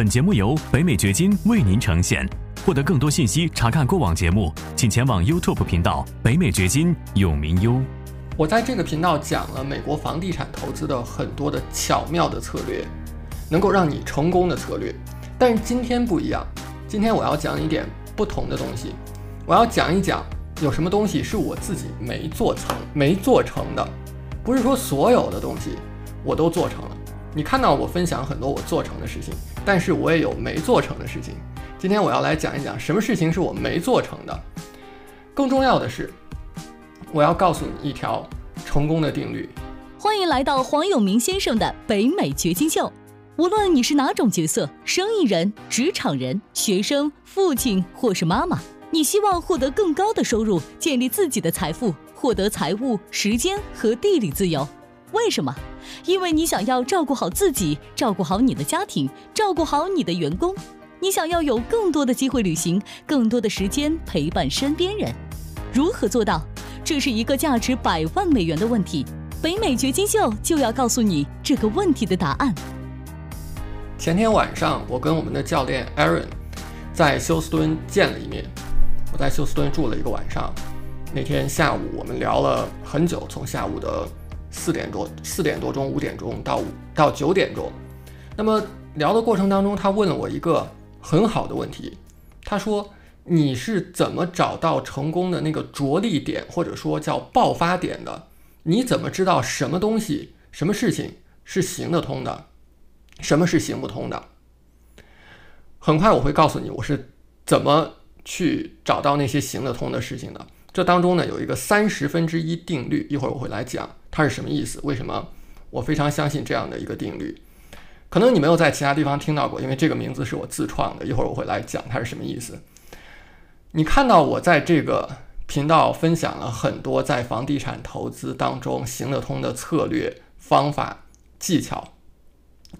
本节目由北美掘金为您呈现。获得更多信息，查看过往节目，请前往 YouTube 频道“北美掘金”永明优。我在这个频道讲了美国房地产投资的很多的巧妙的策略，能够让你成功的策略。但是今天不一样，今天我要讲一点不同的东西。我要讲一讲有什么东西是我自己没做成、没做成的。不是说所有的东西我都做成了。你看到我分享很多我做成的事情，但是我也有没做成的事情。今天我要来讲一讲什么事情是我没做成的。更重要的是，我要告诉你一条成功的定律。欢迎来到黄永明先生的北美掘金秀。无论你是哪种角色，生意人、职场人、学生、父亲或是妈妈，你希望获得更高的收入，建立自己的财富，获得财务、时间和地理自由。为什么？因为你想要照顾好自己，照顾好你的家庭，照顾好你的员工。你想要有更多的机会旅行，更多的时间陪伴身边人，如何做到？这是一个价值百万美元的问题。北美掘金秀就要告诉你这个问题的答案。前天晚上，我跟我们的教练 Aaron 在休斯敦见了一面。我在休斯敦住了一个晚上。那天下午，我们聊了很久，从下午的四点多、四点多钟、五点钟到五到九点钟。那么聊的过程当中，他问了我一个。很好的问题，他说：“你是怎么找到成功的那个着力点，或者说叫爆发点的？你怎么知道什么东西、什么事情是行得通的，什么是行不通的？”很快我会告诉你，我是怎么去找到那些行得通的事情的。这当中呢，有一个三十分之一定律，一会儿我会来讲它是什么意思，为什么我非常相信这样的一个定律。可能你没有在其他地方听到过，因为这个名字是我自创的。一会儿我会来讲它是什么意思。你看到我在这个频道分享了很多在房地产投资当中行得通的策略、方法、技巧，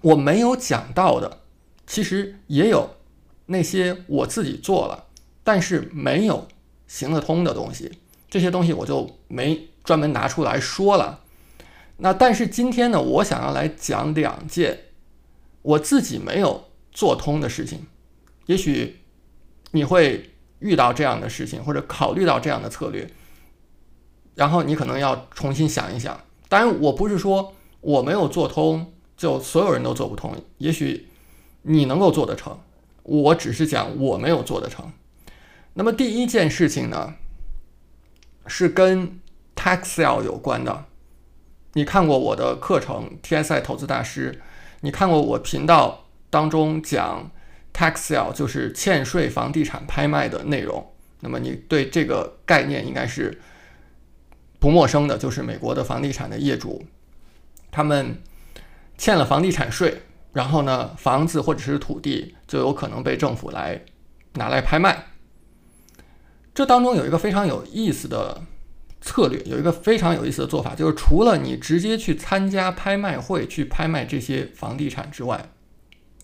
我没有讲到的，其实也有那些我自己做了，但是没有行得通的东西。这些东西我就没专门拿出来说了。那但是今天呢，我想要来讲两件。我自己没有做通的事情，也许你会遇到这样的事情，或者考虑到这样的策略，然后你可能要重新想一想。当然，我不是说我没有做通，就所有人都做不通。也许你能够做得成，我只是讲我没有做得成。那么第一件事情呢，是跟 tax sale 有关的。你看过我的课程《TSI 投资大师》。你看过我频道当中讲 tax sale 就是欠税房地产拍卖的内容，那么你对这个概念应该是不陌生的，就是美国的房地产的业主，他们欠了房地产税，然后呢，房子或者是土地就有可能被政府来拿来拍卖。这当中有一个非常有意思的。策略有一个非常有意思的做法，就是除了你直接去参加拍卖会去拍卖这些房地产之外，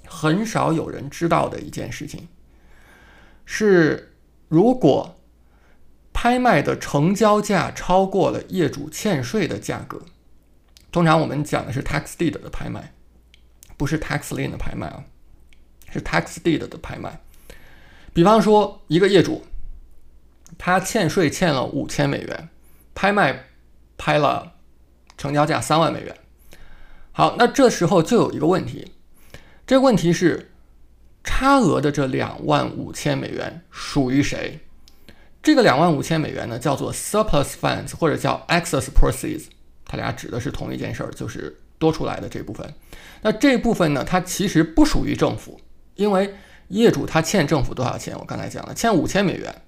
很少有人知道的一件事情是，如果拍卖的成交价超过了业主欠税的价格，通常我们讲的是 tax deed 的拍卖，不是 tax lien 的拍卖啊，是 tax deed 的拍卖。比方说，一个业主他欠税欠了五千美元。拍卖拍了，成交价三万美元。好，那这时候就有一个问题，这个问题是差额的这两万五千美元属于谁？这个两万五千美元呢，叫做 surplus funds 或者叫 excess proceeds，它俩指的是同一件事儿，就是多出来的这部分。那这部分呢，它其实不属于政府，因为业主他欠政府多少钱？我刚才讲了，欠五千美元。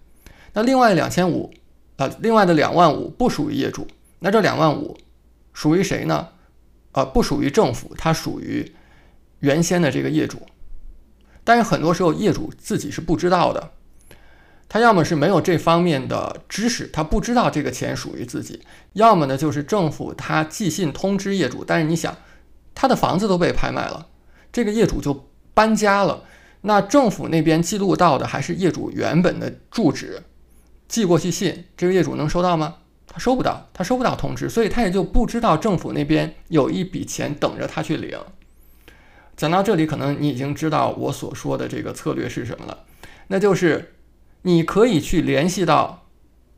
那另外两千五。啊，另外的两万五不属于业主，那这两万五属于谁呢？啊，不属于政府，它属于原先的这个业主。但是很多时候业主自己是不知道的，他要么是没有这方面的知识，他不知道这个钱属于自己；要么呢就是政府他寄信通知业主，但是你想，他的房子都被拍卖了，这个业主就搬家了，那政府那边记录到的还是业主原本的住址。寄过去信，这个业主能收到吗？他收不到，他收不到通知，所以他也就不知道政府那边有一笔钱等着他去领。讲到这里，可能你已经知道我所说的这个策略是什么了，那就是你可以去联系到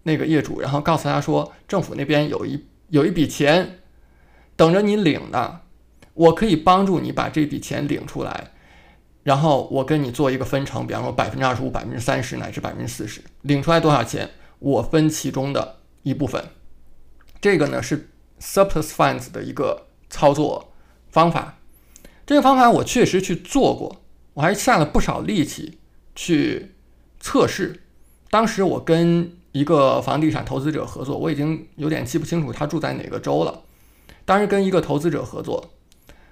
那个业主，然后告诉他说，政府那边有一有一笔钱等着你领的，我可以帮助你把这笔钱领出来，然后我跟你做一个分成，比方说百分之二十五、百分之三十乃至百分之四十，领出来多少钱，我分其中的一部分。这个呢是 surplus funds 的一个操作方法。这个方法我确实去做过，我还下了不少力气去测试。当时我跟一个房地产投资者合作，我已经有点记不清楚他住在哪个州了。当时跟一个投资者合作，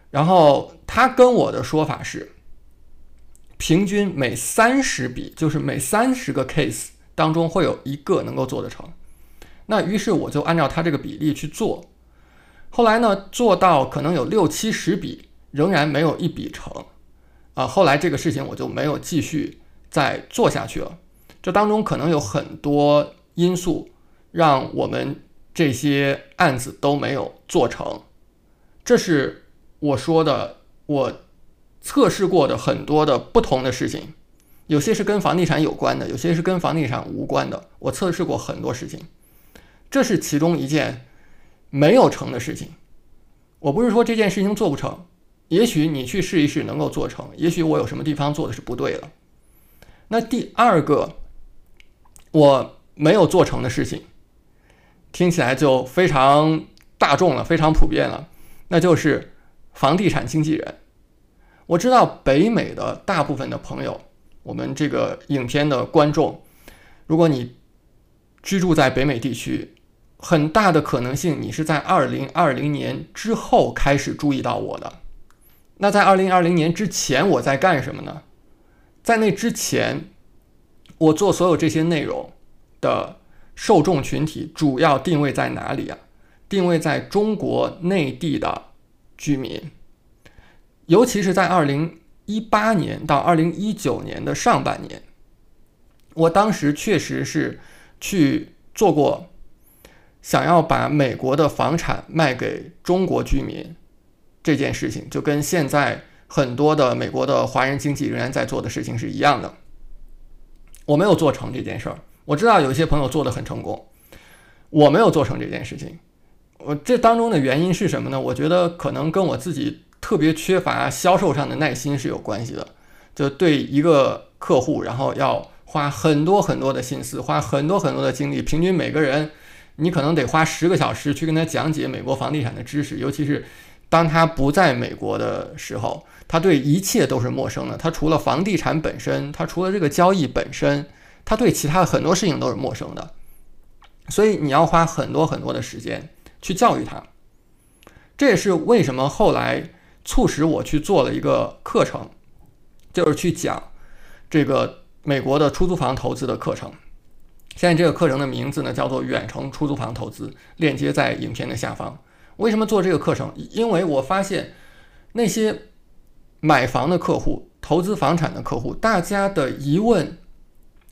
然后他跟我的说法是，平均每三十笔，就是每三十个 case 当中会有一个能够做得成。那于是我就按照他这个比例去做，后来呢，做到可能有六七十笔。仍然没有一笔成，啊，后来这个事情我就没有继续再做下去了。这当中可能有很多因素，让我们这些案子都没有做成。这是我说的，我测试过的很多的不同的事情，有些是跟房地产有关的，有些是跟房地产无关的。我测试过很多事情，这是其中一件没有成的事情。我不是说这件事情做不成。也许你去试一试能够做成，也许我有什么地方做的是不对了。那第二个我没有做成的事情，听起来就非常大众了，非常普遍了，那就是房地产经纪人。我知道北美的大部分的朋友，我们这个影片的观众，如果你居住在北美地区，很大的可能性你是在二零二零年之后开始注意到我的。那在二零二零年之前，我在干什么呢？在那之前，我做所有这些内容的受众群体主要定位在哪里啊？定位在中国内地的居民，尤其是在二零一八年到二零一九年的上半年，我当时确实是去做过，想要把美国的房产卖给中国居民。这件事情就跟现在很多的美国的华人经济仍然在做的事情是一样的。我没有做成这件事儿，我知道有一些朋友做的很成功，我没有做成这件事情。我这当中的原因是什么呢？我觉得可能跟我自己特别缺乏销售上的耐心是有关系的。就对一个客户，然后要花很多很多的心思，花很多很多的精力，平均每个人你可能得花十个小时去跟他讲解美国房地产的知识，尤其是。当他不在美国的时候，他对一切都是陌生的。他除了房地产本身，他除了这个交易本身，他对其他很多事情都是陌生的。所以你要花很多很多的时间去教育他。这也是为什么后来促使我去做了一个课程，就是去讲这个美国的出租房投资的课程。现在这个课程的名字呢叫做远程出租房投资，链接在影片的下方。为什么做这个课程？因为我发现那些买房的客户、投资房产的客户，大家的疑问，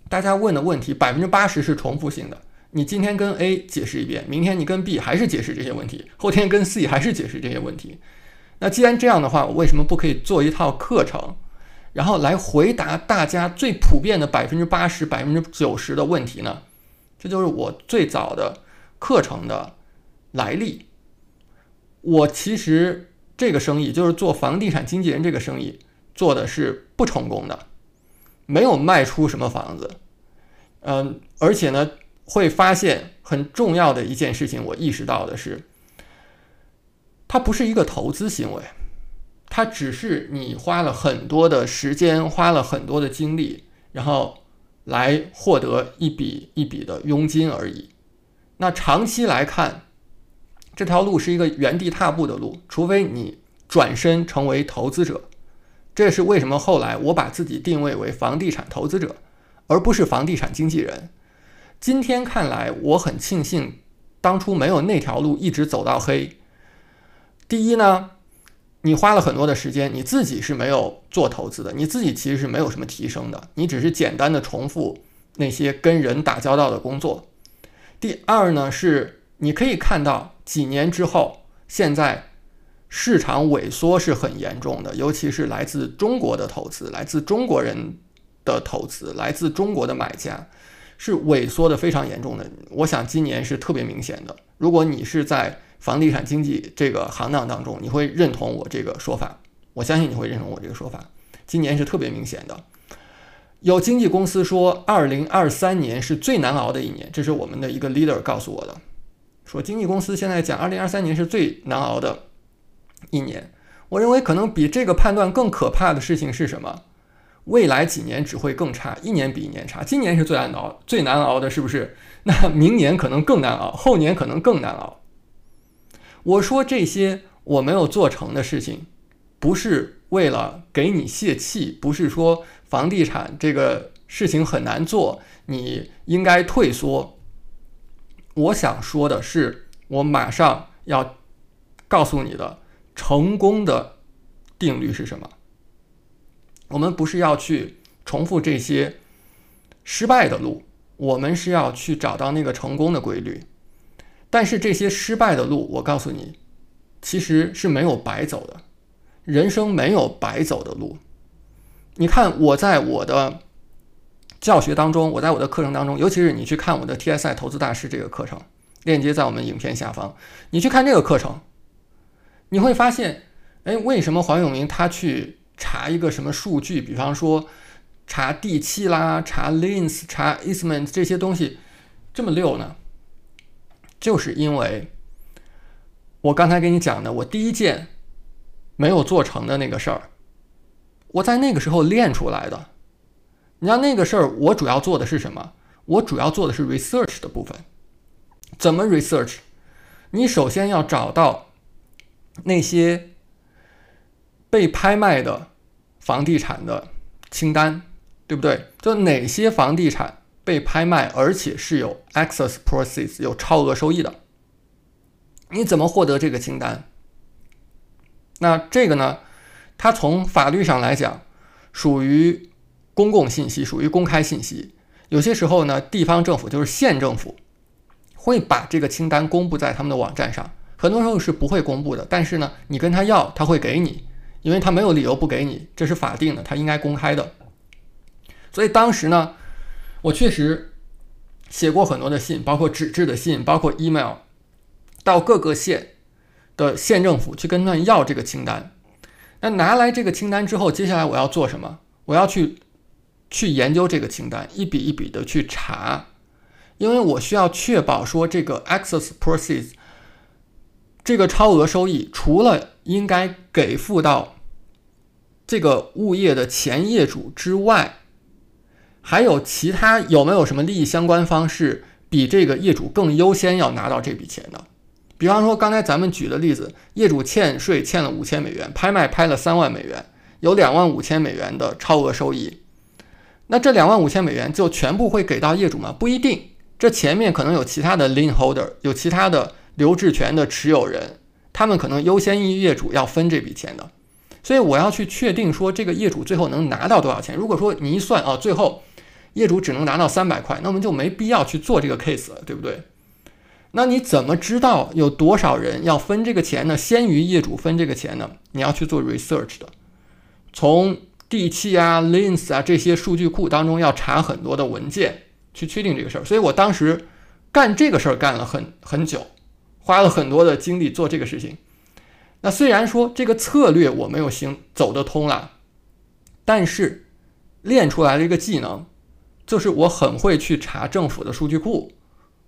大家问的问题百分之八十是重复性的。你今天跟 A 解释一遍，明天你跟 B 还是解释这些问题，后天跟 C 还是解释这些问题。那既然这样的话，我为什么不可以做一套课程，然后来回答大家最普遍的百分之八十、百分之九十的问题呢？这就是我最早的课程的来历。我其实这个生意就是做房地产经纪人，这个生意做的是不成功的，没有卖出什么房子。嗯，而且呢，会发现很重要的一件事情，我意识到的是，它不是一个投资行为，它只是你花了很多的时间，花了很多的精力，然后来获得一笔一笔的佣金而已。那长期来看，这条路是一个原地踏步的路，除非你转身成为投资者。这也是为什么后来我把自己定位为房地产投资者，而不是房地产经纪人。今天看来，我很庆幸当初没有那条路一直走到黑。第一呢，你花了很多的时间，你自己是没有做投资的，你自己其实是没有什么提升的，你只是简单的重复那些跟人打交道的工作。第二呢，是你可以看到。几年之后，现在市场萎缩是很严重的，尤其是来自中国的投资，来自中国人的投资，来自中国的买家是萎缩的非常严重的。我想今年是特别明显的。如果你是在房地产经济这个行当当中，你会认同我这个说法。我相信你会认同我这个说法。今年是特别明显的。有经纪公司说，二零二三年是最难熬的一年，这是我们的一个 leader 告诉我的。说经纪公司现在讲，二零二三年是最难熬的一年。我认为可能比这个判断更可怕的事情是什么？未来几年只会更差，一年比一年差。今年是最难熬、最难熬的，是不是？那明年可能更难熬，后年可能更难熬。我说这些我没有做成的事情，不是为了给你泄气，不是说房地产这个事情很难做，你应该退缩。我想说的是，我马上要告诉你的成功的定律是什么。我们不是要去重复这些失败的路，我们是要去找到那个成功的规律。但是这些失败的路，我告诉你，其实是没有白走的。人生没有白走的路。你看，我在我的教学当中，我在我的课程当中，尤其是你去看我的 TSI 投资大师这个课程，链接在我们影片下方。你去看这个课程，你会发现，哎，为什么黄永明他去查一个什么数据，比方说查地气啦、查 Lens、查 Eastman 这些东西这么溜呢？就是因为，我刚才给你讲的，我第一件没有做成的那个事儿，我在那个时候练出来的。你知道那个事儿，我主要做的是什么？我主要做的是 research 的部分。怎么 research？你首先要找到那些被拍卖的房地产的清单，对不对？就哪些房地产？被拍卖，而且是有 excess proceeds 有超额收益的，你怎么获得这个清单？那这个呢？它从法律上来讲，属于公共信息，属于公开信息。有些时候呢，地方政府就是县政府会把这个清单公布在他们的网站上，很多时候是不会公布的。但是呢，你跟他要，他会给你，因为他没有理由不给你，这是法定的，他应该公开的。所以当时呢。我确实写过很多的信，包括纸质的信，包括 email，到各个县的县政府去跟他们要这个清单。那拿来这个清单之后，接下来我要做什么？我要去去研究这个清单，一笔一笔的去查，因为我需要确保说这个 excess proceeds 这个超额收益，除了应该给付到这个物业的前业主之外。还有其他有没有什么利益相关方是比这个业主更优先要拿到这笔钱的？比方说刚才咱们举的例子，业主欠税欠了五千美元，拍卖拍了三万美元，有两万五千美元的超额收益。那这两万五千美元就全部会给到业主吗？不一定，这前面可能有其他的 lien holder，有其他的留置权的持有人，他们可能优先于业主要分这笔钱的。所以我要去确定说这个业主最后能拿到多少钱。如果说你一算啊，最后。业主只能拿到三百块，那我们就没必要去做这个 case 了，对不对？那你怎么知道有多少人要分这个钱呢？先于业主分这个钱呢？你要去做 research 的，从地契啊、lens 啊这些数据库当中要查很多的文件，去确定这个事儿。所以我当时干这个事儿干了很很久，花了很多的精力做这个事情。那虽然说这个策略我没有行走得通啦，但是练出来的一个技能。就是我很会去查政府的数据库，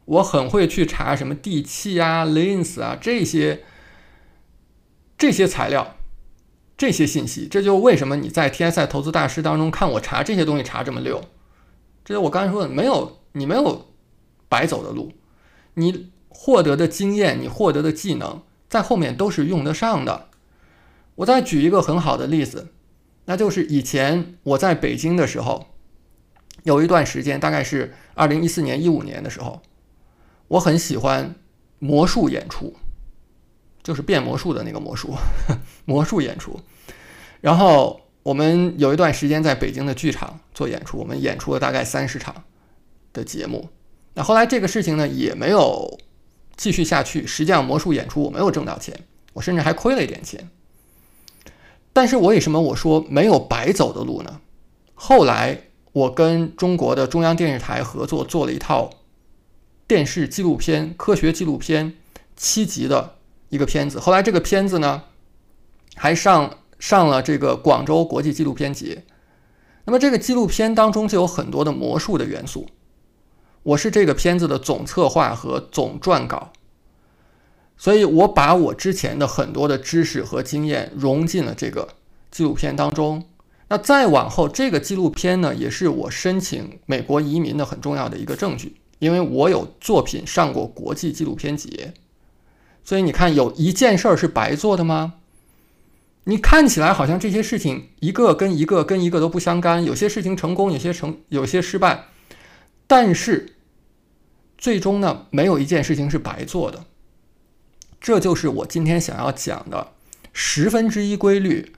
我很会去查什么地契啊、lens 啊这些这些材料、这些信息。这就为什么你在 TSI 投资大师当中看我查这些东西查这么溜。这就我刚才说的，没有你没有白走的路，你获得的经验、你获得的技能在后面都是用得上的。我再举一个很好的例子，那就是以前我在北京的时候。有一段时间，大概是二零一四年、一五年的时候，我很喜欢魔术演出，就是变魔术的那个魔术，魔术演出。然后我们有一段时间在北京的剧场做演出，我们演出了大概三十场的节目。那后来这个事情呢也没有继续下去。实际上，魔术演出我没有挣到钱。我甚至还亏了一点钱。但是我为什么我说没有白走的路呢？后来我跟中国的中央电视台合作做了一套电视纪录片、科学纪录片七集的一个片子。后来这个片子呢，还上上了这个广州国际纪录片节。那么这个纪录片当中就有很多的魔术的元素。我是这个片子的总策划和总撰稿，所以我把我之前的很多的知识和经验融进了这个纪录片当中。那再往后，这个纪录片呢，也是我申请美国移民的很重要的一个证据，因为我有作品上过国际纪录片节，所以你看，有一件事儿是白做的吗？你看起来好像这些事情一个跟一个跟一个都不相干，有些事情成功，有些成，有些失败，但是最终呢，没有一件事情是白做的。这就是我今天想要讲的十分之一规律。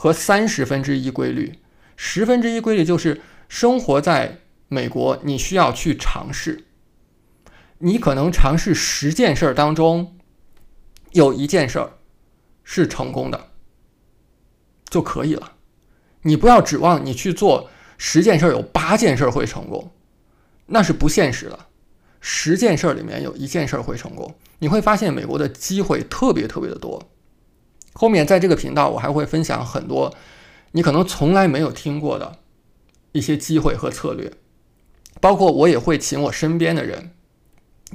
和三十分之一规律，十分之一规律就是生活在美国，你需要去尝试。你可能尝试十件事儿当中，有一件事儿是成功的就可以了。你不要指望你去做十件事儿有八件事儿会成功，那是不现实的。十件事儿里面有一件事儿会成功，你会发现美国的机会特别特别的多。后面在这个频道，我还会分享很多你可能从来没有听过的一些机会和策略，包括我也会请我身边的人，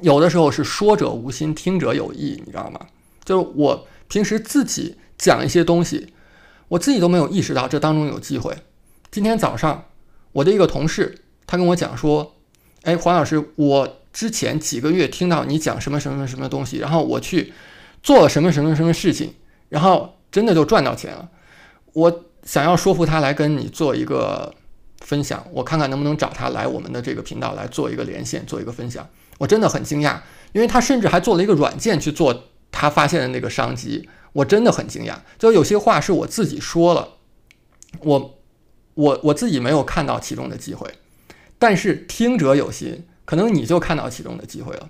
有的时候是说者无心，听者有意，你知道吗？就是我平时自己讲一些东西，我自己都没有意识到这当中有机会。今天早上，我的一个同事他跟我讲说：“哎，黄老师，我之前几个月听到你讲什么什么什么东西，然后我去做了什么什么什么事情。”然后真的就赚到钱了。我想要说服他来跟你做一个分享，我看看能不能找他来我们的这个频道来做一个连线，做一个分享。我真的很惊讶，因为他甚至还做了一个软件去做他发现的那个商机。我真的很惊讶，就有些话是我自己说了，我我我自己没有看到其中的机会，但是听者有心，可能你就看到其中的机会了。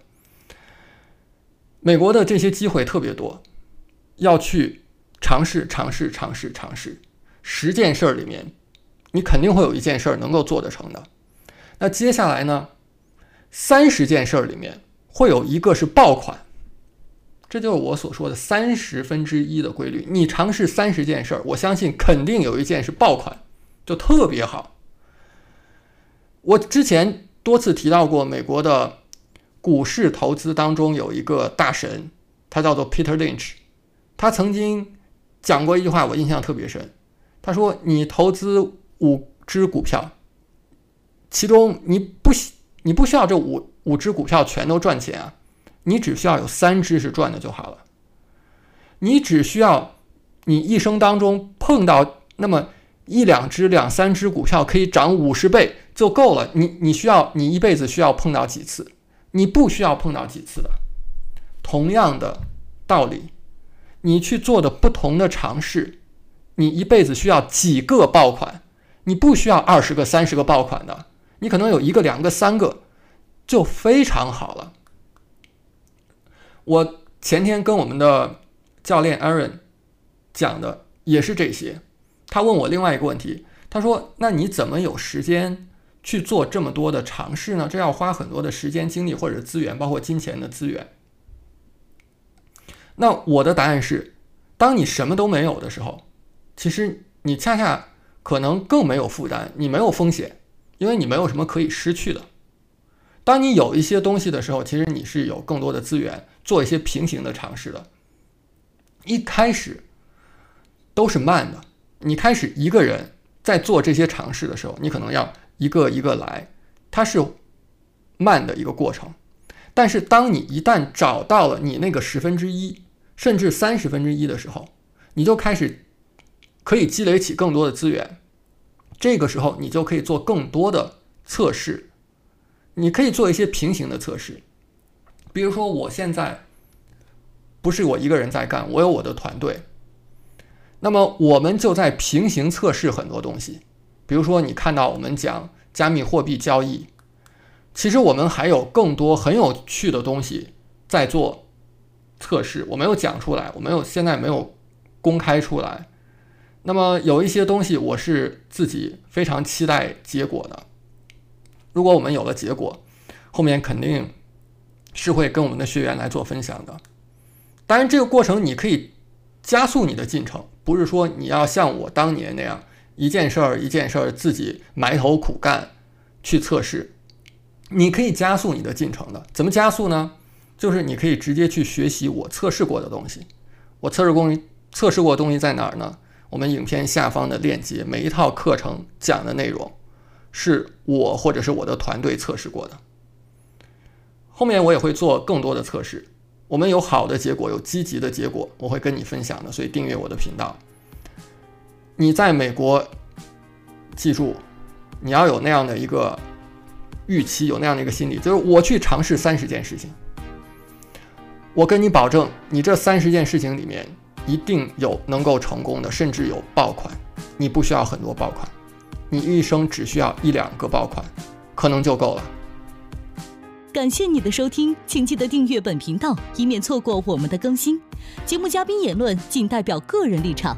美国的这些机会特别多。要去尝试尝试尝试尝试十件事儿里面，你肯定会有一件事儿能够做得成的。那接下来呢？三十件事儿里面会有一个是爆款，这就是我所说的三十分之一的规律。你尝试三十件事儿，我相信肯定有一件是爆款，就特别好。我之前多次提到过，美国的股市投资当中有一个大神，他叫做 Peter Lynch。他曾经讲过一句话，我印象特别深。他说：“你投资五只股票，其中你不你不需要这五五只股票全都赚钱啊，你只需要有三只是赚的就好了。你只需要你一生当中碰到那么一两只、两三只股票可以涨五十倍就够了。你你需要你一辈子需要碰到几次？你不需要碰到几次的。同样的道理。”你去做的不同的尝试，你一辈子需要几个爆款？你不需要二十个、三十个爆款的，你可能有一个、两个、三个，就非常好了。我前天跟我们的教练 Aaron 讲的也是这些。他问我另外一个问题，他说：“那你怎么有时间去做这么多的尝试呢？这要花很多的时间、精力或者资源，包括金钱的资源。”那我的答案是，当你什么都没有的时候，其实你恰恰可能更没有负担，你没有风险，因为你没有什么可以失去的。当你有一些东西的时候，其实你是有更多的资源做一些平行的尝试的。一开始都是慢的，你开始一个人在做这些尝试的时候，你可能要一个一个来，它是慢的一个过程。但是当你一旦找到了你那个十分之一，甚至三十分之一的时候，你就开始可以积累起更多的资源。这个时候，你就可以做更多的测试。你可以做一些平行的测试，比如说，我现在不是我一个人在干，我有我的团队。那么，我们就在平行测试很多东西。比如说，你看到我们讲加密货币交易，其实我们还有更多很有趣的东西在做。测试，我没有讲出来，我没有现在没有公开出来。那么有一些东西我是自己非常期待结果的。如果我们有了结果，后面肯定是会跟我们的学员来做分享的。当然，这个过程你可以加速你的进程，不是说你要像我当年那样一件事儿一件事儿自己埋头苦干去测试。你可以加速你的进程的，怎么加速呢？就是你可以直接去学习我测试过的东西。我测试过测试过的东西在哪儿呢？我们影片下方的链接，每一套课程讲的内容是我或者是我的团队测试过的。后面我也会做更多的测试，我们有好的结果，有积极的结果，我会跟你分享的。所以订阅我的频道。你在美国，记住，你要有那样的一个。预期有那样的一个心理，就是我去尝试三十件事情，我跟你保证，你这三十件事情里面一定有能够成功的，甚至有爆款。你不需要很多爆款，你一生只需要一两个爆款，可能就够了。感谢你的收听，请记得订阅本频道，以免错过我们的更新。节目嘉宾言论仅代表个人立场。